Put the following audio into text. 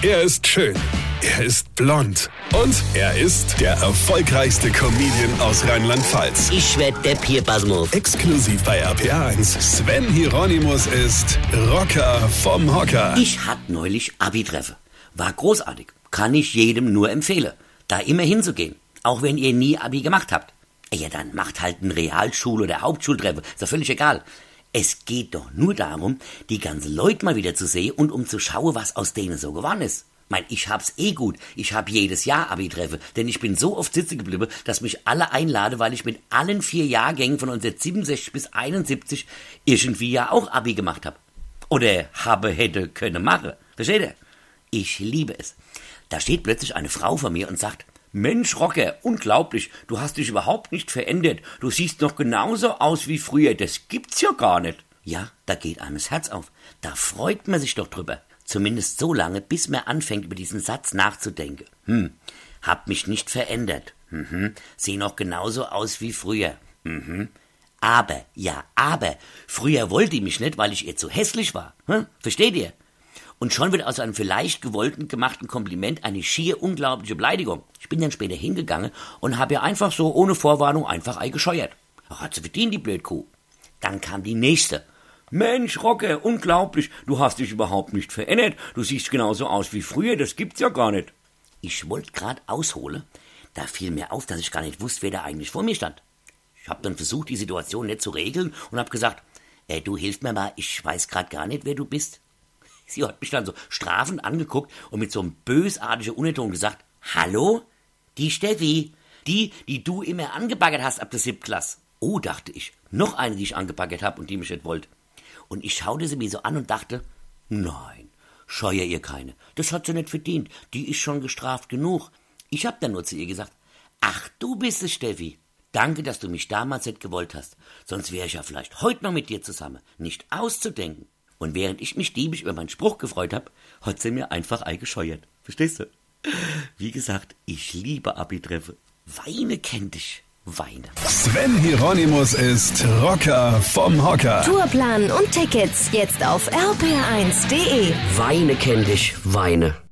Er ist schön. Er ist blond. Und er ist der erfolgreichste Comedian aus Rheinland-Pfalz. Ich werd der Pierpasmus. Exklusiv bei RPA1. Sven Hieronymus ist Rocker vom Hocker. Ich hatte neulich Abi-Treffe. War großartig. Kann ich jedem nur empfehlen, da immer hinzugehen. Auch wenn ihr nie Abi gemacht habt. Ja, dann macht halt ein Realschul- oder Hauptschultreffe. Ist doch völlig egal. Es geht doch nur darum, die ganzen Leute mal wieder zu sehen und um zu schauen, was aus denen so geworden ist. Mein, ich hab's eh gut. Ich hab jedes Jahr Abi-Treffe, denn ich bin so oft sitzen geblieben, dass mich alle einlade, weil ich mit allen vier Jahrgängen von 1967 bis 71 irgendwie ja auch Abi gemacht hab. Oder habe, hätte, könne, mache. Versteht ihr? Ich liebe es. Da steht plötzlich eine Frau vor mir und sagt, Mensch, Rocker, unglaublich, du hast dich überhaupt nicht verändert. Du siehst noch genauso aus wie früher. Das gibt's ja gar nicht. Ja, da geht einem das Herz auf. Da freut man sich doch drüber. Zumindest so lange, bis man anfängt, über diesen Satz nachzudenken. Hm, hab mich nicht verändert. Mhm, seh noch genauso aus wie früher. Mhm. Aber, ja, aber, früher wollte die mich nicht, weil ich ihr zu hässlich war. Hm? Versteht ihr? Und schon wird aus einem vielleicht gewollten gemachten Kompliment eine schier unglaubliche Beleidigung. Ich bin dann später hingegangen und habe ihr einfach so ohne Vorwarnung einfach Ei gescheuert. Ach, hat sie verdient, die Blödkuh. Dann kam die nächste. Mensch, Rocke, unglaublich, du hast dich überhaupt nicht verändert. Du siehst genauso aus wie früher, das gibt's ja gar nicht. Ich wollte grad ausholen, da fiel mir auf, dass ich gar nicht wusste, wer da eigentlich vor mir stand. Ich habe dann versucht, die Situation nicht zu regeln und habe gesagt, ey, du hilf mir mal, ich weiß grad gar nicht, wer du bist. Sie hat mich dann so strafend angeguckt und mit so einem bösartigen Unterton gesagt, Hallo? Die Steffi, die, die du immer angebaggert hast ab der Siebtklasse. Oh, dachte ich, noch eine, die ich angebaggert habe und die mich nicht wollte. Und ich schaute sie mir so an und dachte, nein, scheue ihr keine. Das hat sie nicht verdient. Die ist schon gestraft genug. Ich hab dann nur zu ihr gesagt, ach, du bist es, Steffi. Danke, dass du mich damals nicht gewollt hast. Sonst wäre ich ja vielleicht heute noch mit dir zusammen. Nicht auszudenken. Und während ich mich diebisch über meinen Spruch gefreut habe, hat sie mir einfach eingescheuert. Verstehst du? Wie gesagt, ich liebe Abi-Treffe. Weine kennt dich. Weine. Sven Hieronymus ist Rocker vom Hocker. Tourplan und Tickets jetzt auf rpr1.de. Weine kennt dich. Weine.